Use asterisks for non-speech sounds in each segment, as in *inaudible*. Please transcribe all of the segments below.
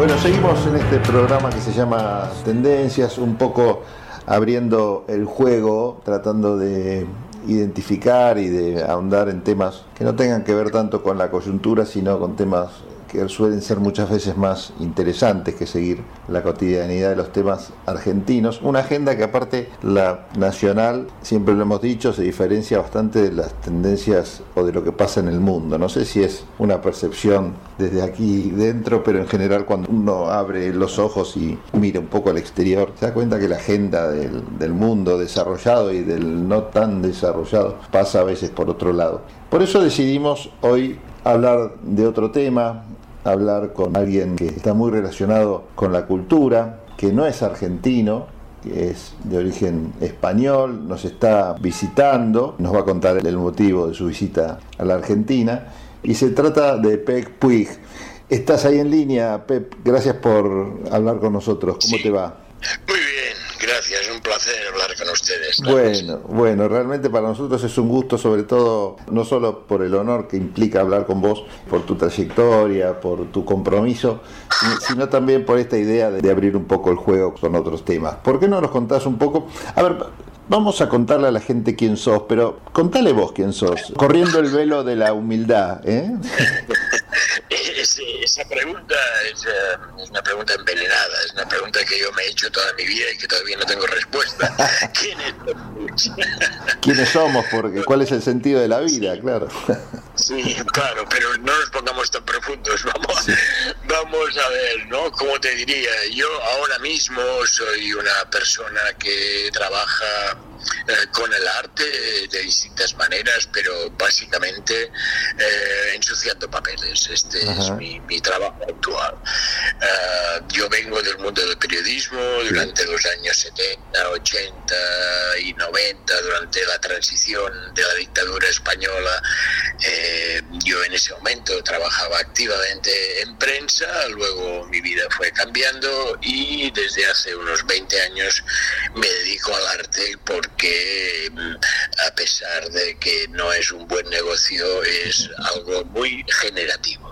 Bueno, seguimos en este programa que se llama Tendencias, un poco abriendo el juego, tratando de identificar y de ahondar en temas que no tengan que ver tanto con la coyuntura, sino con temas que suelen ser muchas veces más interesantes que seguir la cotidianidad de los temas argentinos. Una agenda que aparte la nacional, siempre lo hemos dicho, se diferencia bastante de las tendencias o de lo que pasa en el mundo. No sé si es una percepción desde aquí dentro, pero en general cuando uno abre los ojos y mira un poco al exterior, se da cuenta que la agenda del, mundo desarrollado y del no tan desarrollado pasa a veces por otro lado. Por eso decidimos hoy hablar de otro tema, hablar con alguien que está muy relacionado con la cultura, que no es argentino, que es de origen español, nos está visitando, nos va a contar el motivo de su visita a la Argentina, y se trata de Pep Puig. Estás ahí en línea, Pep, gracias por hablar con nosotros. ¿Cómo te va? Muy gracias, un placer hablar con ustedes. Bueno, bueno, realmente para nosotros es un gusto, sobre todo, no solo por el honor que implica hablar con vos, por tu trayectoria, por tu compromiso, sino también por esta idea de abrir un poco el juego con otros temas. ¿Por qué no nos contás un poco? A ver, Vamos a contarle a la gente quién sos, pero contale vos quién sos, corriendo el velo de la humildad. ¿eh? *laughs* *laughs* esa pregunta es, eh, es, una pregunta envenenada, es una pregunta que yo me he hecho toda mi vida y que todavía no tengo respuesta. *laughs* ¿Quiénes *laughs* ¿Quiénes somos? Porque, ¿Cuál es el sentido de la vida? Claro. Sí, claro, pero no nos pongamos tan profundos. Vamos, vamos a ver, ¿no? ¿Cómo te diría? Yo ahora mismo soy una persona que trabaja eh, con el arte de distintas maneras, pero básicamente eh, ensuciando papeles. Este es mi, mi, trabajo actual. Uh, yo vengo del mundo del periodismo durante los años 70, 80 y 90, durante la transición de la dictadura española. Eh, yo en ese momento trabajaba activamente en prensa, luego mi vida fue cambiando y desde hace unos 20 años me dedico al arte porque mm, a pesar de que no es un buen negocio, es algo muy generativo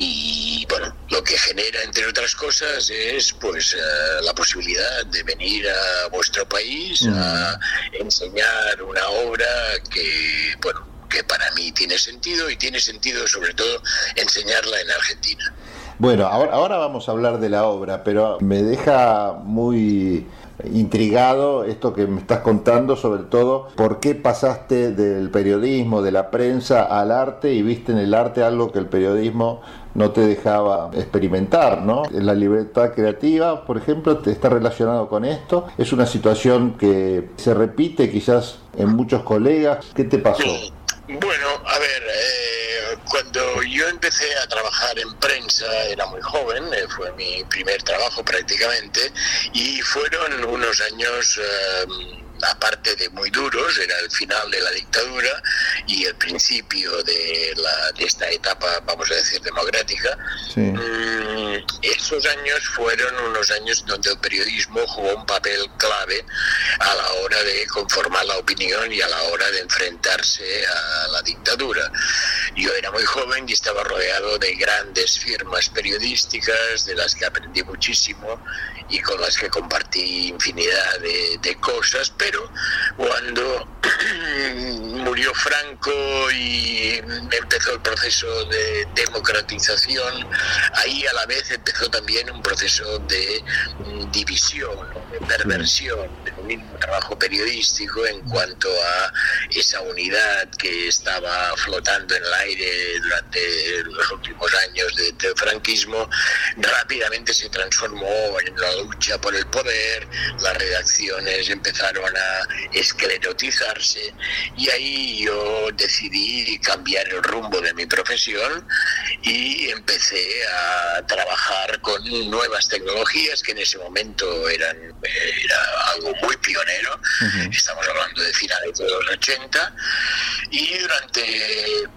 y bueno, lo que genera entre otras cosas es pues uh, la posibilidad de venir a vuestro país a enseñar una obra que bueno, que para mí tiene sentido y tiene sentido sobre todo enseñarla en Argentina. Bueno, ahora, ahora vamos a hablar de la obra, pero me deja muy intrigado esto que me estás contando, sobre todo por qué pasaste del periodismo, de la prensa al arte y viste en el arte algo que el periodismo no te dejaba experimentar, ¿no? La libertad creativa, por ejemplo, te está relacionado con esto. Es una situación que se repite quizás en muchos colegas. ¿Qué te pasó? Bueno, a ver, eh, cuando yo empecé a trabajar en prensa, era muy joven, eh, fue mi primer trabajo prácticamente, y fueron unos años... Eh, aparte de muy duros, era el final de la dictadura y el principio de, la, de esta etapa, vamos a decir, democrática. Sí. Esos años fueron unos años donde el periodismo jugó un papel clave a la hora de conformar la opinión y a la hora de enfrentarse a la dictadura. Yo era muy joven y estaba rodeado de grandes firmas periodísticas, de las que aprendí muchísimo y con las que compartí infinidad de, de cosas, pero cuando *clears throat* murió Franco y empezó el proceso de democratización, ahí a la vez empezó también un proceso de división, de perversión del mismo trabajo periodístico en cuanto a esa unidad que estaba flotando en el aire durante los últimos años del de franquismo, rápidamente se transformó en la lucha por el poder, las redacciones empezaron a esclerotizarse y ahí yo decidí cambiar el rumbo de mi profesión y empecé a trabajar con nuevas tecnologías que en ese momento eran era algo muy pionero, uh -huh. estamos hablando de finales de los 80 y durante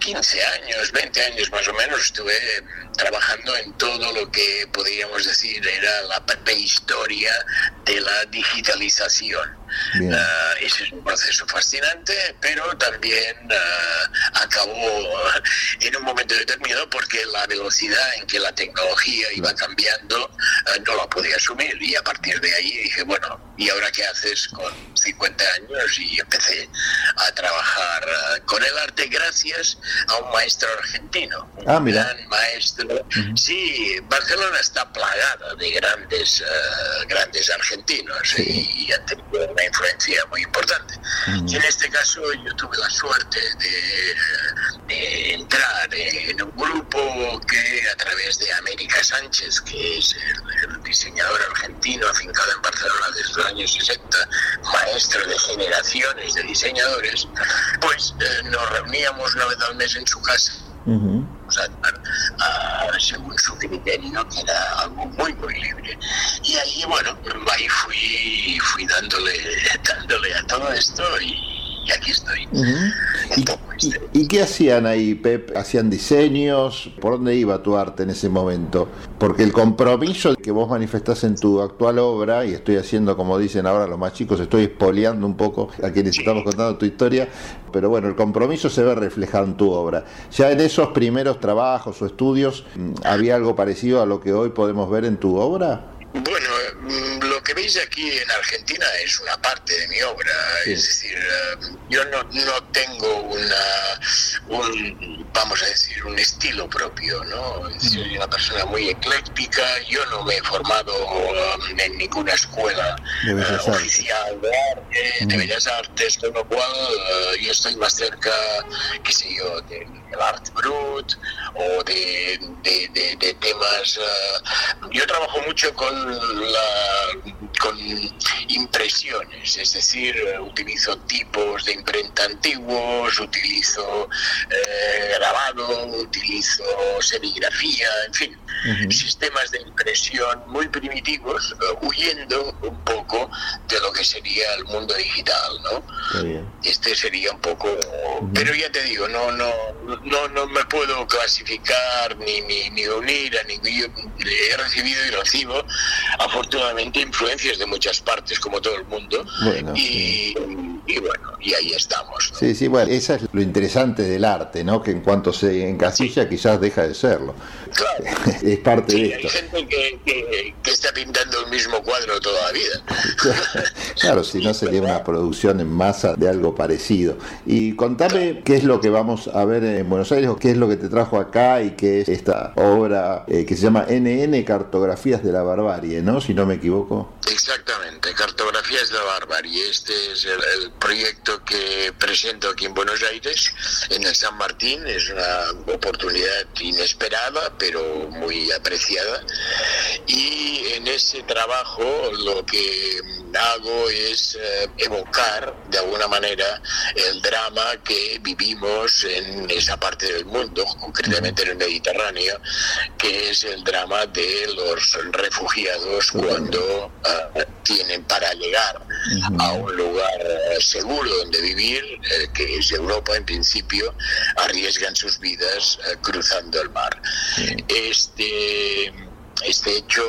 15 años, 20 años más o menos, estuve trabajando en todo lo que podríamos decir era la prehistoria de la digitalización. Ese es un proceso fascinante, pero también acabó en un momento determinado porque la velocidad en que la tecnología iba cambiando no la podía asumir y a partir de ahí dije, bueno, ¿y ahora qué haces con 50 años? Y empecé a trabajar con el arte gracias a un maestro argentino, un ah, gran maestro. Sí, Barcelona está plagada de grandes, uh, grandes argentinos sí. y han tenido una influencia muy importante. Y en este caso yo tuve la suerte de, de, entrar en un grupo que a través de América Sánchez, que es el, el diseñador argentino afincado en Barcelona desde los años 60, maestro de generaciones de diseñadores, pues eh, nos reuníamos una vez al mes en su casa. Uh -huh. O sea, a, a, según su criterio, que era algo muy, muy libre. Y ahí, bueno, ahí fui, fui dándole, dándole a todo esto y, y aquí estoy. Uh -huh. ¿Y, y, y, qué hacían ahí, Pep? ¿Hacían diseños? ¿Por dónde iba tu arte en ese momento? Porque el compromiso que vos manifestás en tu actual obra, y estoy haciendo, como dicen ahora los más chicos, estoy espoleando un poco a quienes sí. estamos contando tu historia, pero bueno, el compromiso se ve reflejado en tu obra. Ya en esos primeros trabajos o estudios, ¿había algo parecido a lo que hoy podemos ver en tu obra? Bueno, lo que veis aquí en Argentina es una parte de mi obra, sí. es decir, yo no, no tengo una, un, vamos a decir, un estilo propio, ¿no? Soy una persona muy ecléctica, yo no me he formado um, en ninguna escuela uh, oficial de arte, mm. de bellas artes, con lo cual uh, yo estoy más cerca, qué sé yo, del de art brut o de, de, de, de temas... Uh, yo trabajo mucho con la, con impresiones, es decir, utilizo tipos de imprenta antiguos, utilizo eh, grabado, utilizo serigrafía, en fin, uh -huh. sistemas de impresión muy primitivos, uh, huyendo un poco de lo que sería el mundo digital, ¿no? Este sería un poco, uh -huh. pero ya te digo, no, no, no, no me puedo clasificar ni, ni, ni unir a ningún, he recibido y recibo afortunadamente influencias de muchas partes como todo el mundo bueno, y, sí. Y, bueno y ahí estamos ¿no? sí sí bueno esa es lo interesante del arte no que en cuanto se encasilla sí. quizás deja de serlo claro *laughs* es parte sí, de esto hay gente que, que, que, está pintando el mismo cuadro toda la vida *laughs* claro si no sería una producción en masa de algo parecido y contame qué es lo que vamos a ver en Buenos Aires o qué es lo que te trajo acá y qué es esta obra eh, que se llama NN Cartografías de la Barbarie ¿no? Si no me equivoco. Exactamente, Cartografías de la Barbarie. Este es el, el, proyecto que presento aquí en Buenos Aires, en el San Martín. Es una oportunidad inesperada, pero muy apreciada. Y en ese trabajo lo que hago es eh, evocar de alguna manera el drama que vivimos en esa parte del mundo, concretamente en el Mediterráneo, que es el drama de los refugiados cuando uh, tienen para llegar a un lugar uh, seguro donde vivir, uh, que es Europa en principio, arriesgan sus vidas eh, cruzando el mar. Este este hecho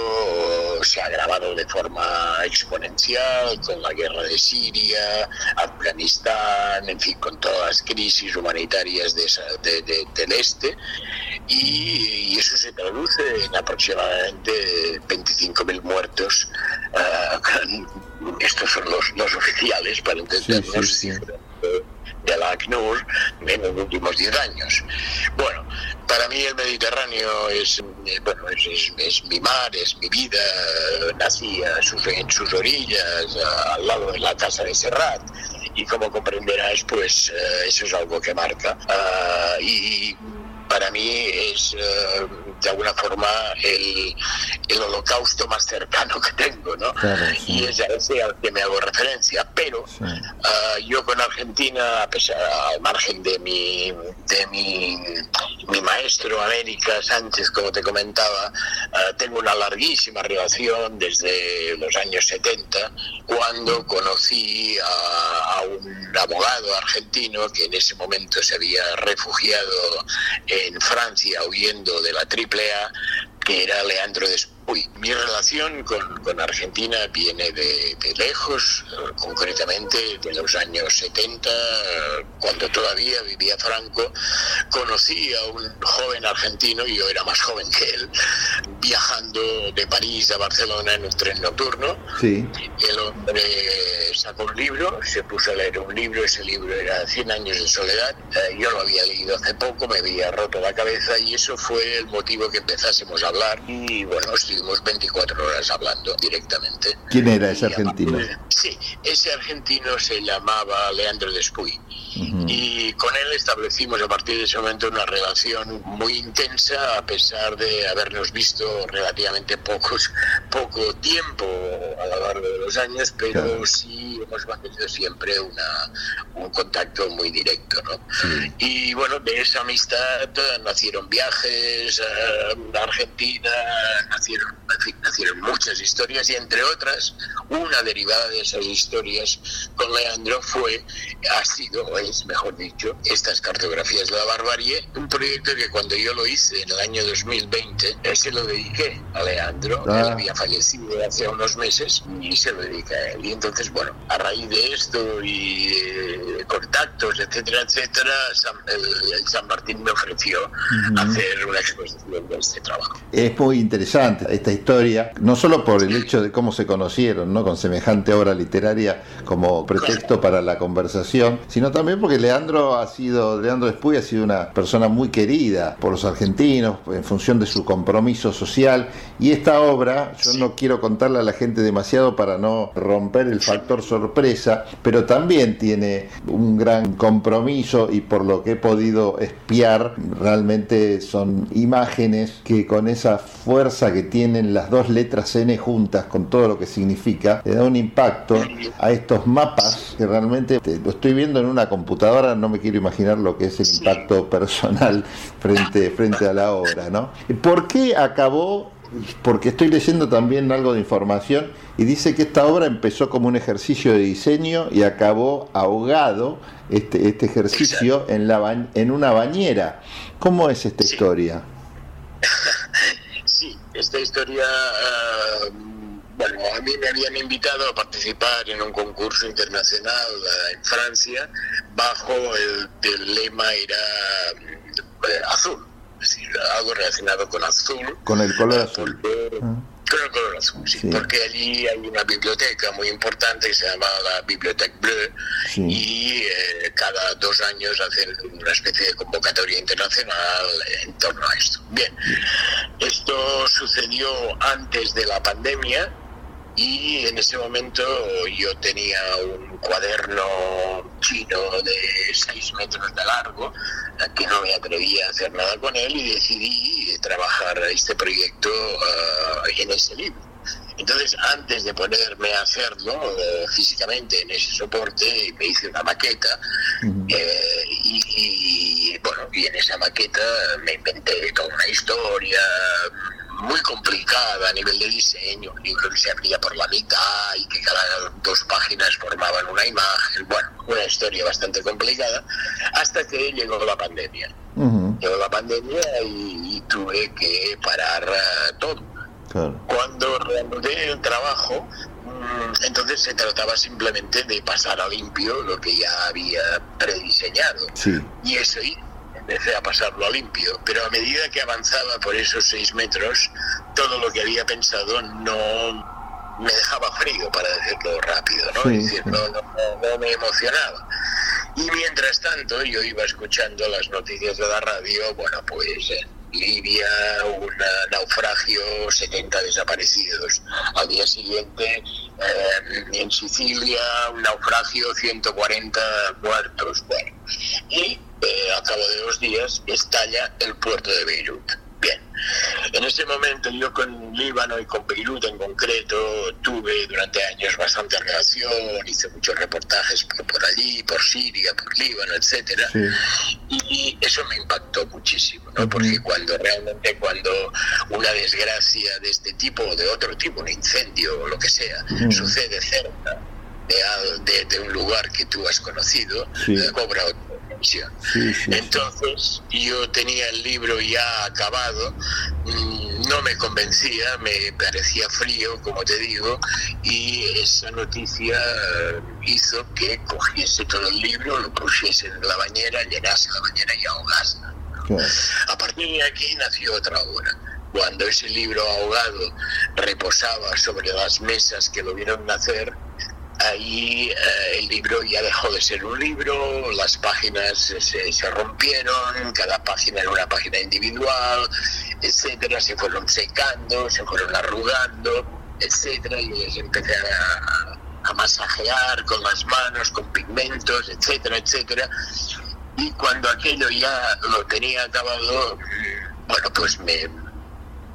se ha agravado de forma exponencial con la guerra de Siria, Afganistán, en fin, con todas las crisis humanitarias de esa, de, de, del este, y, y, eso se traduce en aproximadamente 25.000 muertos. Uh, *laughs* estos son los, los, oficiales, para entendernos. Sí, sí, sí de la ACNUR en los últimos 10 años. Bueno, para mí el Mediterráneo es, eh, bueno, es, es, mi mar, es mi vida, nací a sus, en sus orillas, al lado de la casa de Serrat, y como comprenderás, pues uh, eso es algo que marca. Uh, y para mí es uh, de alguna forma el, el, holocausto más cercano que tengo, ¿no? Claro, sí. Y es a ese al que me hago referencia. Pero sí. uh, yo con Argentina, a pesar, al margen de mi, de mi, mi maestro América Sánchez, como te comentaba, uh, tengo una larguísima relación desde los años 70, cuando conocí a, a un abogado argentino que en ese momento se había refugiado en Francia huyendo de la AAA, que era Leandro Después, mi relación con, con Argentina viene de, de, lejos, concretamente de los años 70, cuando todavía vivía Franco. Conocí a un joven argentino, y yo era más joven que él, viajando de París a Barcelona en un tren nocturno. Sí. El hombre sacó un libro, se puso a leer un libro, ese libro era 100 años de soledad. Eh, yo lo había leído hace poco, me había roto la cabeza y eso fue el motivo que empezásemos a hablar. Y bueno, estuvimos 24 horas hablando directamente. ¿Quién era ese argentino? Sí, ese argentino se llamaba Leandro Despuy. Uh -huh. Y con él establecimos a partir de ese momento una relación muy intensa, a pesar de habernos visto relativamente pocos, poco tiempo a lo largo de los años, pero claro. sí hemos mantenido siempre una, un contacto muy directo. ¿no? Sí. Y bueno, de esa amistad nacieron viajes a Argentina, nacieron, en fin, nacieron muchas historias y entre otras, una derivada de esas historias con Leandro fue, ha sido, es mejor dicho, estas cartografías de la barbarie, un proyecto que cuando yo lo hice en el año 2020, se lo dediqué a Leandro, ah. él había fallecido hace unos meses y se lo dediqué a él. Y entonces, bueno, a raíz de esto y eh, contactos, etcétera, etcétera, San, el, el, San Martín me ofreció uh -huh. hacer una exposición de este trabajo. Es muy interesante esta historia, no solo por el hecho de cómo se conocieron, ¿no? con semejante obra literaria como pretexto para la conversación, sino también porque Leandro ha sido, Leandro Despuy ha sido una persona muy querida por los argentinos en función de su compromiso social y esta obra, yo no quiero contarle a la gente demasiado para no romper el factor sorpresa, pero también tiene un gran compromiso y por lo que he podido espiar, realmente son imágenes que con esa fuerza que tienen las dos letras N juntas, con todo lo que significa, le da un impacto a estos mapas que realmente lo estoy viendo en una computadora, no me quiero imaginar lo que es el impacto personal frente, frente a la obra, ¿no? ¿Por qué acabó porque estoy leyendo también algo de información y dice que esta obra empezó como un ejercicio de diseño y acabó ahogado este, este ejercicio en, la en una bañera. ¿Cómo es esta sí. historia? *laughs* Esta historia, uh, bueno, a mí me habían invitado a participar en un concurso internacional uh, en Francia bajo el, el lema era uh, azul es decir, algo relacionado con azul. Con el color azul. Ah. Con el color azul, sí, sí, porque allí hay una biblioteca muy importante que se llama la Biblioteca Bleu sí. y eh, cada dos años hacen una especie de convocatoria internacional en torno a esto. Bien, esto sucedió antes de la pandemia y en ese momento yo tenía un cuaderno chino de 6 metros de largo que no me atrevía a hacer nada con él y decidí trabajar este proyecto uh, en ese libro. Entonces, antes de ponerme a hacerlo uh, físicamente en ese soporte, me hice una maqueta uh -huh. eh, y, y, bueno, y en esa maqueta me inventé toda una historia, muy complicada a nivel de diseño, un libro que se abría por la mitad y que cada dos páginas formaban una imagen, bueno, una historia bastante complicada, hasta que llegó la pandemia. Uh -huh. Llegó la pandemia y, y tuve que parar uh, todo. Claro. Cuando reanudé el trabajo, mm, entonces se trataba simplemente de pasar a limpio lo que ya había prediseñado. Sí. Y eso empecé a pasarlo a limpio, pero a medida que avanzaba por esos seis metros, todo lo que había pensado no me dejaba frío, para decirlo rápido, ¿no? Sí, decir, sí. No, no, no, me emocionaba. Y mientras tanto yo iba escuchando las noticias de la radio, bueno, pues en Libia, un naufragio, 70 desaparecidos. Al día siguiente, eh, en Sicilia, un naufragio, 140 muertos. Bueno, y eh, a cabo de dos días estalla el puerto de Beirut. Bien, en ese momento yo con Líbano y con Beirut en concreto tuve durante años bastante relación, hice muchos reportajes por, por allí, por Siria, por Líbano, etcétera, sí. y eso me impactó muchísimo, ¿no? Porque cuando realmente cuando una desgracia de este tipo o de otro tipo, un incendio o lo que sea, sucede cerca de, de, de, un lugar que tú has conocido, sí. cobra otra Sí, sí, Entonces yo tenía el libro ya acabado, mmm, no me convencía, me parecía frío, como te digo, y esa noticia hizo que cogiese todo el libro, lo pusiese en la bañera, llenase la bañera y ahogase. A partir de aquí nació otra obra. Cuando ese libro ahogado reposaba sobre las mesas que lo vieron nacer, ahí eh, el libro ya dejó de ser un libro, las páginas se, rompieron, cada página era una página individual, etcétera, se fueron secando, se fueron arrugando, etcétera, y les empecé a, a masajear con las manos, con pigmentos, etcétera, etcétera. Y cuando aquello ya lo tenía acabado, bueno, pues me,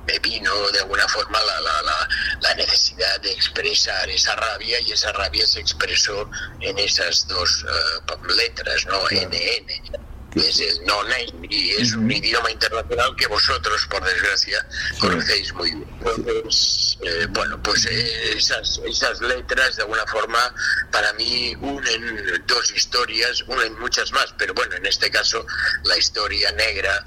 me vino de alguna forma la, la, la, la, necesidad de expresar esa rabia y esa rabia se expresó en esas dos uh, letras, ¿no? NN es el no name y es un idioma internacional que vosotros, por desgracia, conocéis muy bien. Entonces, eh, bueno, pues eh, esas, esas letras de alguna forma para mí unen dos historias, unen muchas más, pero bueno, en este caso la historia negra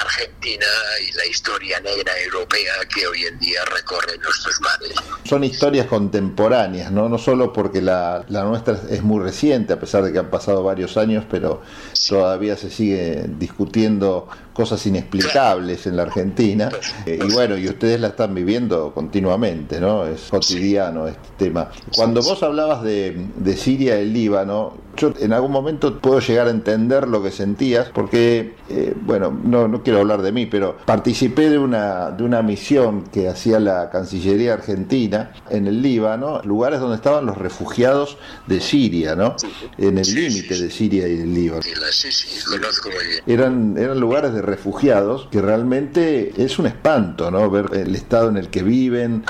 argentina y la historia negra europea que hoy en día recorre nuestros mares. Son historias contemporáneas, ¿no? No solo porque la, la nuestra es muy reciente, a pesar de que han pasado varios años, pero todavía se sigue discutiendo cosas inexplicables en la Argentina. Eh, y bueno, y ustedes la están viviendo continuamente, ¿no? Es cotidiano este tema. Cuando vos hablabas de, de Siria y el Líbano, yo en algún momento puedo llegar a entender lo que sentías, porque, eh, bueno, no, no quiero hablar de mí, pero participé de una, de una misión que hacía la Cancillería Argentina en el Líbano, lugares donde estaban los refugiados de Siria, ¿no? En el límite de Siria y el Líbano. Eran, eran lugares de refugiados que realmente es un espanto, ¿no? Ver el estado en el que viven,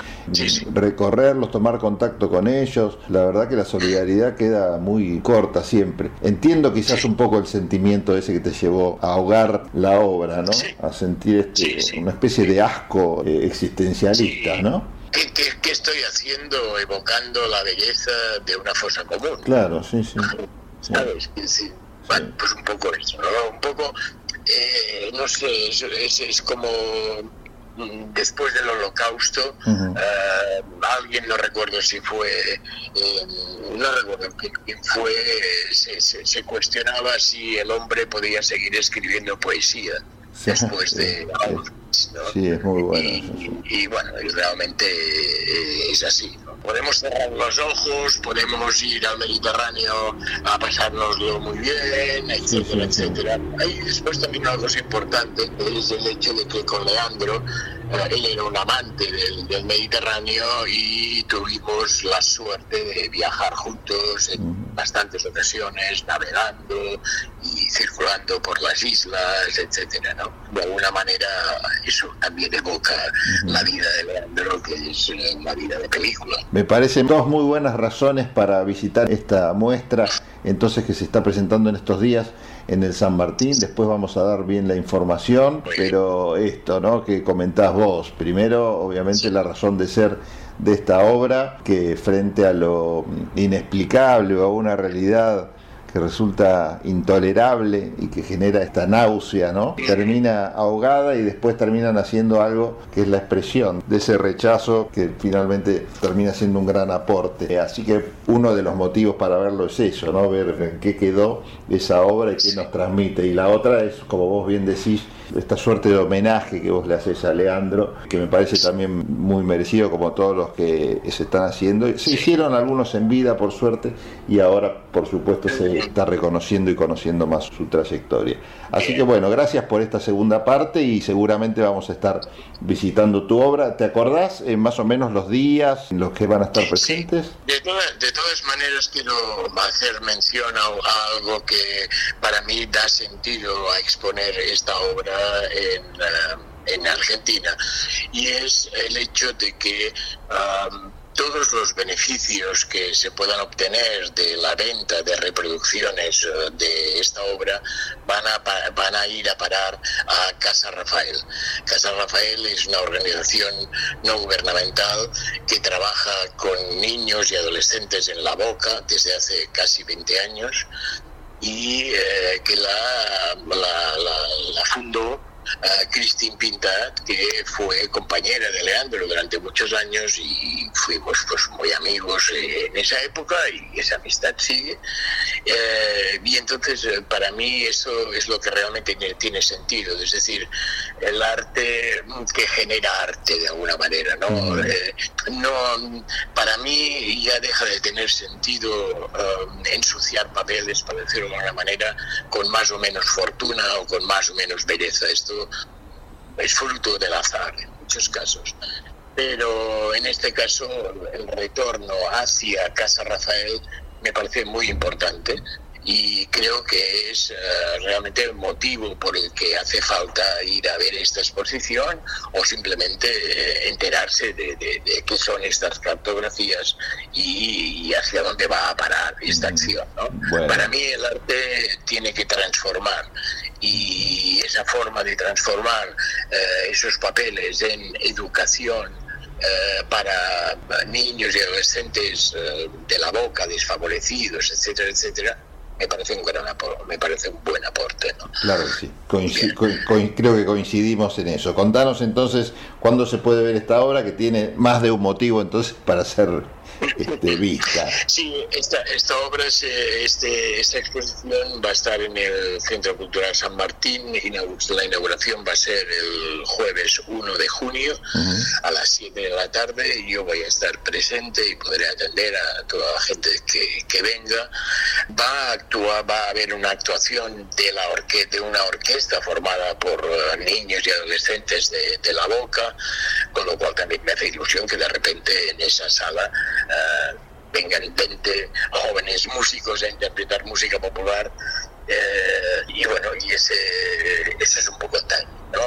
recorrerlos, tomar contacto con ellos. La verdad que la solidaridad queda muy corta siempre. Entiendo quizás un poco el sentimiento ese que te llevó a ahogar la obra, ¿no? A sentir este, una especie de asco eh, existencialista, ¿no? ¿Qué, ¿Qué, qué, estoy haciendo evocando la belleza de una fosa común? Claro, sí, sí. ¿Sabes? Sí. Bueno, pues un poco eso, ¿no? Un poco eh, no sé, es, es, es, como mm, después del holocausto, uh -huh. eh, alguien, no recuerdo si fue, eh, no recuerdo quién fue, se, se, se, cuestionaba si el hombre podía seguir escribiendo poesía después de ¿no? Sí, es muy bueno. Y, y, bueno, y realmente es así, ¿no? Podemos cerrar los ojos, podemos ir al Mediterráneo a pasárnoslo muy bien, etcétera, sí, sí, etcétera. Hay después también una cosa importante, es el hecho de que con Leandro, eh, él era un amante del, del, Mediterráneo y tuvimos la suerte de viajar juntos en uh -huh. bastantes ocasiones, navegando y circulando por las islas, etcétera, ¿no? De alguna manera eso también evoca uh -huh. la vida de Leandro, que es eh, la vida de película. Me parecen dos muy buenas razones para visitar esta muestra, entonces que se está presentando en estos días en el San Martín, después vamos a dar bien la información, pero esto, ¿no? Que comentás vos, primero, obviamente, la razón de ser de esta obra, que frente a lo inexplicable o a una realidad que resulta intolerable y que genera esta náusea, ¿no? Termina ahogada y después terminan haciendo algo que es la expresión de ese rechazo que finalmente termina siendo un gran aporte. Así que uno de los motivos para verlo es eso, ¿no? Ver en qué quedó esa obra y qué nos transmite. Y la otra es, como vos bien decís, esta suerte de homenaje que vos le haces a Leandro, que me parece también muy merecido, como todos los que se están haciendo. Se hicieron algunos en vida, por suerte, y ahora, por supuesto, se está reconociendo y conociendo más su trayectoria. Así que bueno, gracias por esta segunda parte y seguramente vamos a estar visitando tu obra. ¿Te acordás eh, más o menos los días en los que van a estar presentes? Sí. De, todas, de, todas maneras, quiero hacer mención a, a algo que para mí da sentido a exponer esta obra en, uh, en Argentina y es el hecho de que um, todos los beneficios que se puedan obtener de la venta de reproducciones uh, de esta obra van a, van a ir a parar a Casa Rafael. Casa Rafael es una organización no gubernamental que trabaja con niños y adolescentes en la boca desde hace casi 20 años y eh, que la, la, la, la fundó a Christine Pintat, que fue compañera de Leandro durante muchos años y fuimos pues muy amigos en esa época y esa amistad sigue. Eh, y entonces eh, para mí eso es lo que realmente tiene, sentido, es decir, el arte que genera arte de alguna manera, ¿no? Mm. Eh, no para mí ya deja de tener sentido ensuciar papeles, para decirlo de alguna manera, con más o menos fortuna o con más o menos belleza. Esto es fruto del azar en muchos casos. Pero en este caso el retorno hacia Casa Rafael me parece muy importante y creo que es eh, realmente el motivo por el que hace falta ir a ver esta exposición o simplemente eh, enterarse de, qué son estas cartografías y, hacia dónde va a parar esta acción. Para mí el arte tiene que transformar y esa forma de transformar eh, esos papeles en educación eh, para niños y adolescentes eh, de la boca, desfavorecidos, etcétera, etcétera, me parece un gran me parece un buen aporte. ¿no? Claro que sí, creo que coincidimos en eso. Contanos entonces cuándo se puede ver esta obra que tiene más de un motivo entonces para ser este, vista. Sí, esta, esta obra, este, esta exposición va a estar en el Centro Cultural San Martín. La inauguración va a ser el jueves 1 de junio a las 7 de la tarde. Yo voy a estar presente y podré atender a toda la gente que, que venga. Va a actuar, va a haber una actuación de, la orque de una orquesta formada por eh, niños y adolescentes de, de la Boca, con lo cual también me hace ilusión que de repente en esa sala eh, vengan 20 jóvenes músicos a interpretar música popular. Eh, y bueno, y ese, ese es un poco el time, ¿no?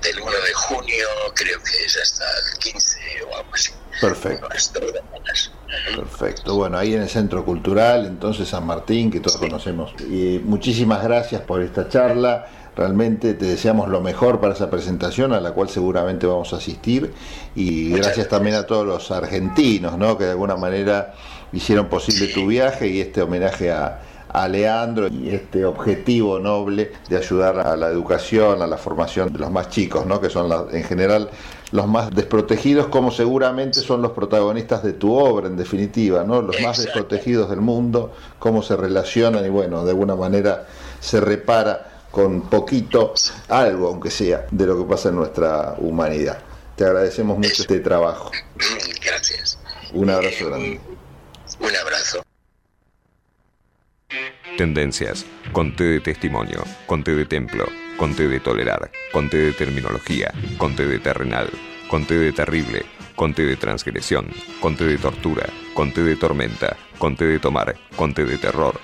del 1 de junio, creo que es hasta el 15 o algo así. Perfecto. Perfecto. Bueno, ahí en el Centro Cultural, entonces San Martín, que todos conocemos. Y muchísimas gracias por esta charla. Realmente te deseamos lo mejor para esa presentación a la cual seguramente vamos a asistir y gracias también a todos los argentinos ¿no? que de alguna manera hicieron posible tu viaje y este homenaje a, a Leandro y este objetivo noble de ayudar a la educación, a la formación de los más chicos, ¿no? que son en general los más desprotegidos, como seguramente son los protagonistas de tu obra, en definitiva, ¿no? los más desprotegidos del mundo, cómo se relacionan y bueno, de alguna manera se repara con poquito, algo aunque sea, de lo que pasa en nuestra humanidad. Te agradecemos mucho este trabajo. Gracias. Un abrazo grande. Un abrazo. Tendencias, conté de testimonio, conté de templo, conté de tolerar, conté de terminología, conté de terrenal, conté de terrible, conté de transgresión, conté de tortura, conté de tormenta, conté de tomar, conté de terror,